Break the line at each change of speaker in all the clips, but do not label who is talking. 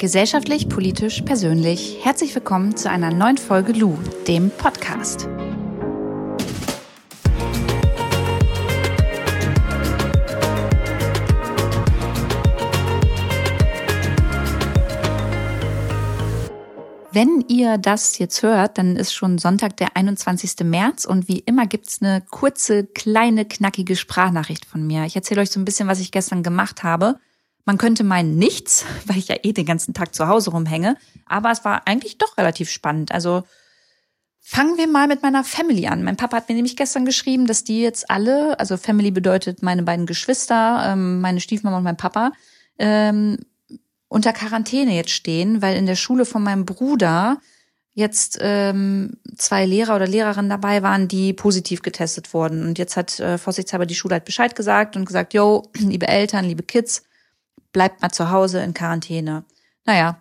Gesellschaftlich, politisch, persönlich. Herzlich willkommen zu einer neuen Folge Lu, dem Podcast. Wenn ihr das jetzt hört, dann ist schon Sonntag, der 21. März und wie immer gibt's eine kurze, kleine, knackige Sprachnachricht von mir. Ich erzähle euch so ein bisschen, was ich gestern gemacht habe man könnte meinen nichts, weil ich ja eh den ganzen Tag zu Hause rumhänge. Aber es war eigentlich doch relativ spannend. Also fangen wir mal mit meiner Family an. Mein Papa hat mir nämlich gestern geschrieben, dass die jetzt alle, also Family bedeutet meine beiden Geschwister, ähm, meine Stiefmama und mein Papa, ähm, unter Quarantäne jetzt stehen, weil in der Schule von meinem Bruder jetzt ähm, zwei Lehrer oder Lehrerinnen dabei waren, die positiv getestet wurden. Und jetzt hat äh, vorsichtshalber die Schule halt Bescheid gesagt und gesagt, yo, liebe Eltern, liebe Kids, bleibt mal zu Hause in Quarantäne. Naja,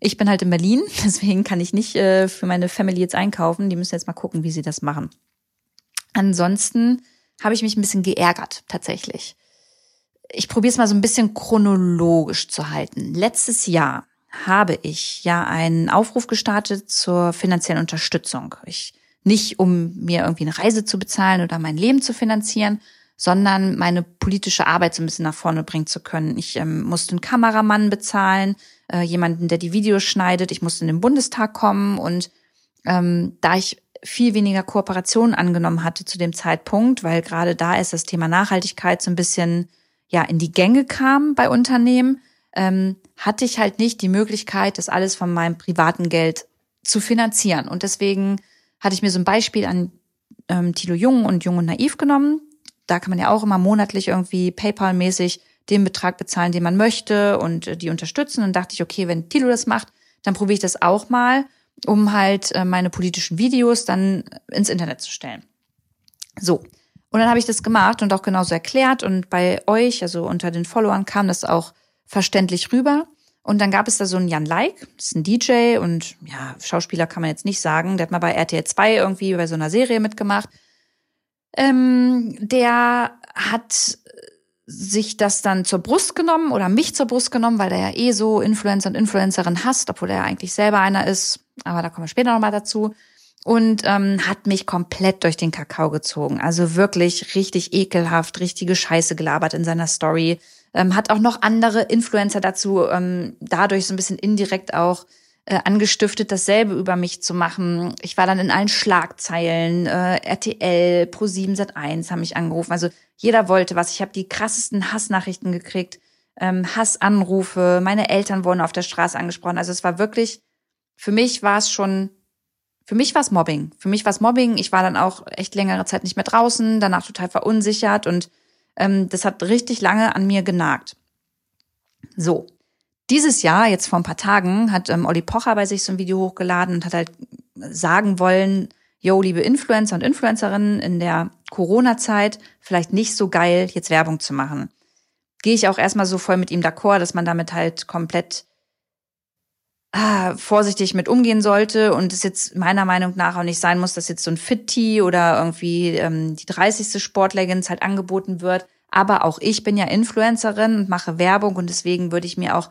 ich bin halt in Berlin, deswegen kann ich nicht äh, für meine Family jetzt einkaufen. Die müssen jetzt mal gucken, wie sie das machen. Ansonsten habe ich mich ein bisschen geärgert, tatsächlich. Ich probiere es mal so ein bisschen chronologisch zu halten. Letztes Jahr habe ich ja einen Aufruf gestartet zur finanziellen Unterstützung. Ich nicht, um mir irgendwie eine Reise zu bezahlen oder mein Leben zu finanzieren, sondern meine politische Arbeit so ein bisschen nach vorne bringen zu können. Ich ähm, musste einen Kameramann bezahlen, äh, jemanden, der die Videos schneidet. Ich musste in den Bundestag kommen und ähm, da ich viel weniger Kooperationen angenommen hatte zu dem Zeitpunkt, weil gerade da ist das Thema Nachhaltigkeit so ein bisschen ja in die Gänge kam bei Unternehmen, ähm, hatte ich halt nicht die Möglichkeit, das alles von meinem privaten Geld zu finanzieren. Und deswegen hatte ich mir so ein Beispiel an ähm, Tilo Jung und Jung und Naiv genommen da kann man ja auch immer monatlich irgendwie PayPal-mäßig den Betrag bezahlen, den man möchte und äh, die unterstützen. Und dachte ich, okay, wenn Tilo das macht, dann probiere ich das auch mal, um halt äh, meine politischen Videos dann ins Internet zu stellen. So. Und dann habe ich das gemacht und auch genauso erklärt. Und bei euch, also unter den Followern, kam das auch verständlich rüber. Und dann gab es da so einen Jan Like, das ist ein DJ und ja, Schauspieler kann man jetzt nicht sagen. Der hat mal bei RTL 2 irgendwie bei so einer Serie mitgemacht. Ähm, der hat sich das dann zur Brust genommen oder mich zur Brust genommen, weil der ja eh so Influencer und Influencerin hasst, obwohl er ja eigentlich selber einer ist. Aber da kommen wir später nochmal dazu. Und ähm, hat mich komplett durch den Kakao gezogen. Also wirklich richtig ekelhaft, richtige Scheiße gelabert in seiner Story. Ähm, hat auch noch andere Influencer dazu ähm, dadurch so ein bisschen indirekt auch äh, angestiftet, dasselbe über mich zu machen. Ich war dann in allen Schlagzeilen, äh, RTL, Pro7 Sat1 haben mich angerufen. Also jeder wollte was. Ich habe die krassesten Hassnachrichten gekriegt, ähm, Hassanrufe. Meine Eltern wurden auf der Straße angesprochen. Also es war wirklich, für mich war es schon, für mich war es Mobbing. Für mich war es Mobbing. Ich war dann auch echt längere Zeit nicht mehr draußen, danach total verunsichert und ähm, das hat richtig lange an mir genagt. So, dieses Jahr, jetzt vor ein paar Tagen, hat ähm, Olli Pocher bei sich so ein Video hochgeladen und hat halt sagen wollen, yo, liebe Influencer und Influencerinnen, in der Corona-Zeit vielleicht nicht so geil, jetzt Werbung zu machen. Gehe ich auch erstmal so voll mit ihm d'accord, dass man damit halt komplett ah, vorsichtig mit umgehen sollte und es jetzt meiner Meinung nach auch nicht sein muss, dass jetzt so ein Fit-Tee oder irgendwie ähm, die 30. Sportleggings halt angeboten wird. Aber auch ich bin ja Influencerin und mache Werbung und deswegen würde ich mir auch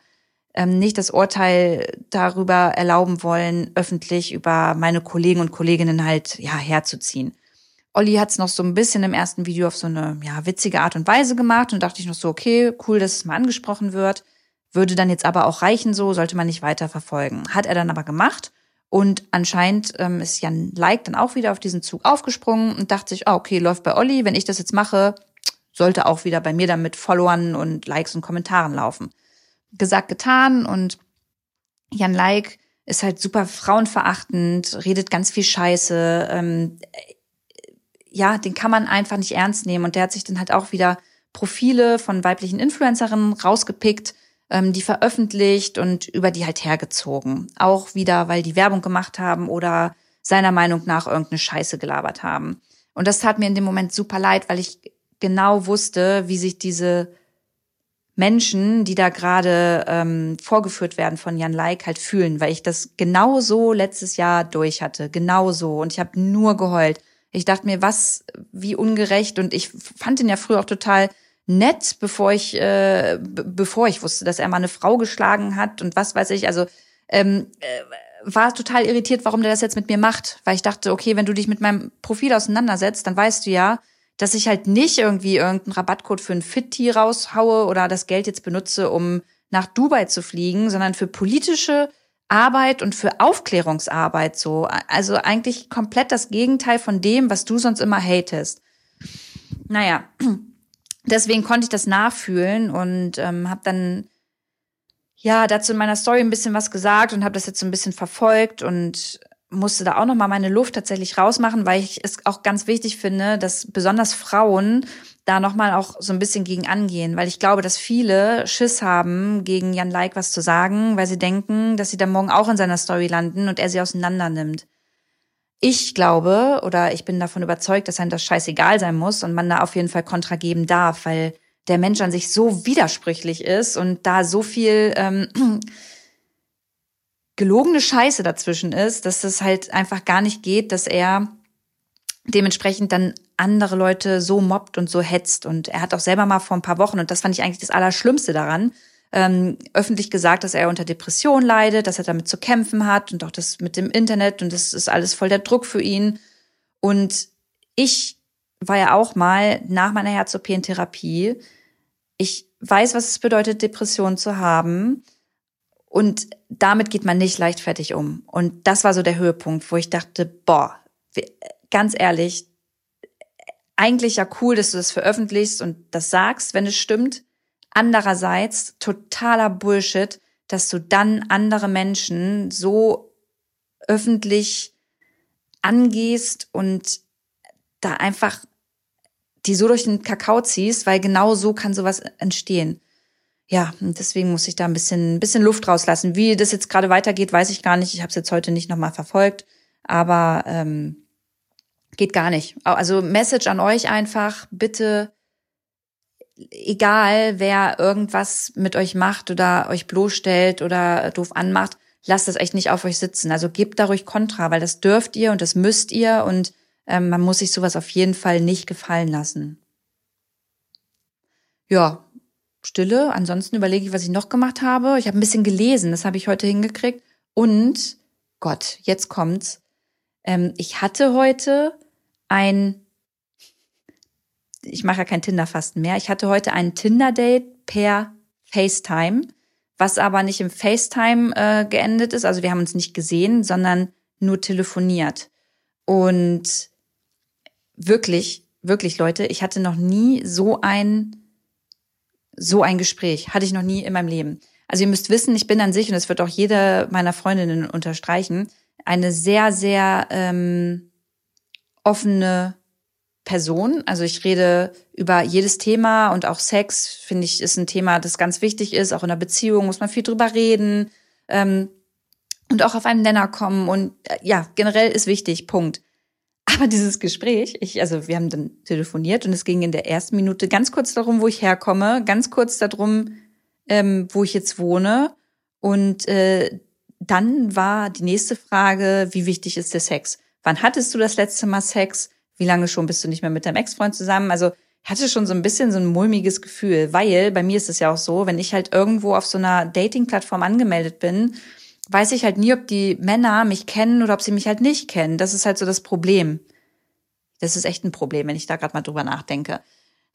ähm, nicht das Urteil darüber erlauben wollen, öffentlich über meine Kollegen und Kolleginnen halt ja herzuziehen. Olli hat es noch so ein bisschen im ersten Video auf so eine ja, witzige Art und Weise gemacht und dachte ich noch so, okay, cool, dass es mal angesprochen wird. Würde dann jetzt aber auch reichen, so sollte man nicht weiter verfolgen. Hat er dann aber gemacht und anscheinend ähm, ist Jan Like dann auch wieder auf diesen Zug aufgesprungen und dachte sich, ah, okay, läuft bei Olli, wenn ich das jetzt mache, sollte auch wieder bei mir dann mit Followern und Likes und Kommentaren laufen gesagt, getan und Jan Like ist halt super frauenverachtend, redet ganz viel Scheiße. Ähm, ja, den kann man einfach nicht ernst nehmen. Und der hat sich dann halt auch wieder Profile von weiblichen Influencerinnen rausgepickt, ähm, die veröffentlicht und über die halt hergezogen. Auch wieder, weil die Werbung gemacht haben oder seiner Meinung nach irgendeine Scheiße gelabert haben. Und das tat mir in dem Moment super leid, weil ich genau wusste, wie sich diese Menschen, die da gerade ähm, vorgeführt werden von Jan Like, halt fühlen, weil ich das genau so letztes Jahr durch hatte, genau so. Und ich habe nur geheult. Ich dachte mir, was, wie ungerecht. Und ich fand ihn ja früher auch total nett, bevor ich, äh, bevor ich wusste, dass er mal eine Frau geschlagen hat und was weiß ich. Also ähm, äh, war total irritiert, warum der das jetzt mit mir macht, weil ich dachte, okay, wenn du dich mit meinem Profil auseinandersetzt, dann weißt du ja, dass ich halt nicht irgendwie irgendeinen Rabattcode für ein Fit-Tee raushaue oder das Geld jetzt benutze, um nach Dubai zu fliegen, sondern für politische Arbeit und für Aufklärungsarbeit so. Also eigentlich komplett das Gegenteil von dem, was du sonst immer hatest. Naja, deswegen konnte ich das nachfühlen und ähm, habe dann ja dazu in meiner Story ein bisschen was gesagt und habe das jetzt so ein bisschen verfolgt und musste da auch noch mal meine Luft tatsächlich rausmachen, weil ich es auch ganz wichtig finde, dass besonders Frauen da noch mal auch so ein bisschen gegen angehen, weil ich glaube, dass viele Schiss haben, gegen Jan Like was zu sagen, weil sie denken, dass sie dann morgen auch in seiner Story landen und er sie auseinander nimmt. Ich glaube oder ich bin davon überzeugt, dass einem das scheißegal sein muss und man da auf jeden Fall Kontra geben darf, weil der Mensch an sich so widersprüchlich ist und da so viel ähm, gelogene Scheiße dazwischen ist, dass es halt einfach gar nicht geht, dass er dementsprechend dann andere Leute so mobbt und so hetzt. Und er hat auch selber mal vor ein paar Wochen, und das fand ich eigentlich das Allerschlimmste daran, ähm, öffentlich gesagt, dass er unter Depression leidet, dass er damit zu kämpfen hat und auch das mit dem Internet und das ist alles voll der Druck für ihn. Und ich war ja auch mal nach meiner Herz-OP-Therapie. Ich weiß, was es bedeutet, Depression zu haben. Und damit geht man nicht leichtfertig um. Und das war so der Höhepunkt, wo ich dachte, boah, ganz ehrlich, eigentlich ja cool, dass du das veröffentlichst und das sagst, wenn es stimmt. Andererseits totaler Bullshit, dass du dann andere Menschen so öffentlich angehst und da einfach die so durch den Kakao ziehst, weil genau so kann sowas entstehen ja, deswegen muss ich da ein bisschen, bisschen Luft rauslassen. Wie das jetzt gerade weitergeht, weiß ich gar nicht. Ich habe es jetzt heute nicht nochmal verfolgt, aber ähm, geht gar nicht. Also Message an euch einfach, bitte, egal wer irgendwas mit euch macht oder euch bloßstellt oder doof anmacht, lasst das echt nicht auf euch sitzen. Also gebt da ruhig Kontra, weil das dürft ihr und das müsst ihr und ähm, man muss sich sowas auf jeden Fall nicht gefallen lassen. Ja, Stille. Ansonsten überlege ich, was ich noch gemacht habe. Ich habe ein bisschen gelesen, das habe ich heute hingekriegt. Und Gott, jetzt kommt's. Ähm, ich hatte heute ein, ich mache ja kein Tinder-Fasten mehr. Ich hatte heute ein Tinder-Date per FaceTime, was aber nicht im FaceTime äh, geendet ist. Also wir haben uns nicht gesehen, sondern nur telefoniert. Und wirklich, wirklich, Leute, ich hatte noch nie so ein so ein Gespräch hatte ich noch nie in meinem Leben. Also ihr müsst wissen, ich bin an sich, und das wird auch jede meiner Freundinnen unterstreichen, eine sehr, sehr ähm, offene Person. Also ich rede über jedes Thema und auch Sex, finde ich, ist ein Thema, das ganz wichtig ist. Auch in einer Beziehung muss man viel drüber reden ähm, und auch auf einen Nenner kommen. Und äh, ja, generell ist wichtig, Punkt. Aber dieses Gespräch, ich, also wir haben dann telefoniert und es ging in der ersten Minute ganz kurz darum, wo ich herkomme, ganz kurz darum, ähm, wo ich jetzt wohne. Und äh, dann war die nächste Frage, wie wichtig ist der Sex? Wann hattest du das letzte Mal Sex? Wie lange schon bist du nicht mehr mit deinem Ex-Freund zusammen? Also ich hatte schon so ein bisschen so ein mulmiges Gefühl, weil bei mir ist es ja auch so, wenn ich halt irgendwo auf so einer Dating-Plattform angemeldet bin weiß ich halt nie, ob die Männer mich kennen oder ob sie mich halt nicht kennen. Das ist halt so das Problem. Das ist echt ein Problem, wenn ich da gerade mal drüber nachdenke.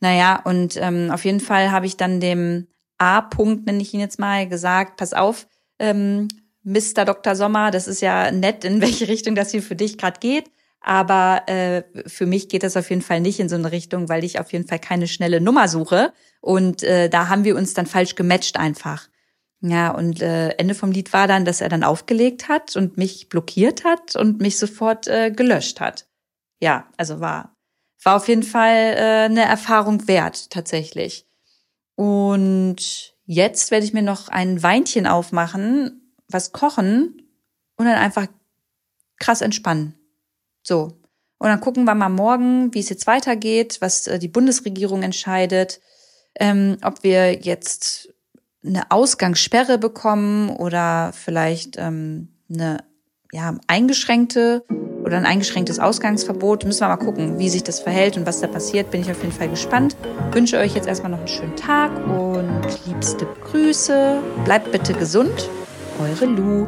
Naja, und ähm, auf jeden Fall habe ich dann dem A-Punkt, nenne ich ihn jetzt mal, gesagt, pass auf, ähm, Mr. Dr. Sommer, das ist ja nett, in welche Richtung das hier für dich gerade geht. Aber äh, für mich geht das auf jeden Fall nicht in so eine Richtung, weil ich auf jeden Fall keine schnelle Nummer suche. Und äh, da haben wir uns dann falsch gematcht einfach. Ja, und äh, Ende vom Lied war dann, dass er dann aufgelegt hat und mich blockiert hat und mich sofort äh, gelöscht hat. Ja, also war war auf jeden Fall äh, eine Erfahrung wert tatsächlich. Und jetzt werde ich mir noch ein Weinchen aufmachen, was kochen und dann einfach krass entspannen. So. Und dann gucken wir mal morgen, wie es jetzt weitergeht, was äh, die Bundesregierung entscheidet, ähm, ob wir jetzt eine Ausgangssperre bekommen oder vielleicht ähm, eine ja, eingeschränkte oder ein eingeschränktes Ausgangsverbot. Müssen wir mal gucken, wie sich das verhält und was da passiert. Bin ich auf jeden Fall gespannt. Wünsche euch jetzt erstmal noch einen schönen Tag und liebste Grüße. Bleibt bitte gesund. Eure Lu.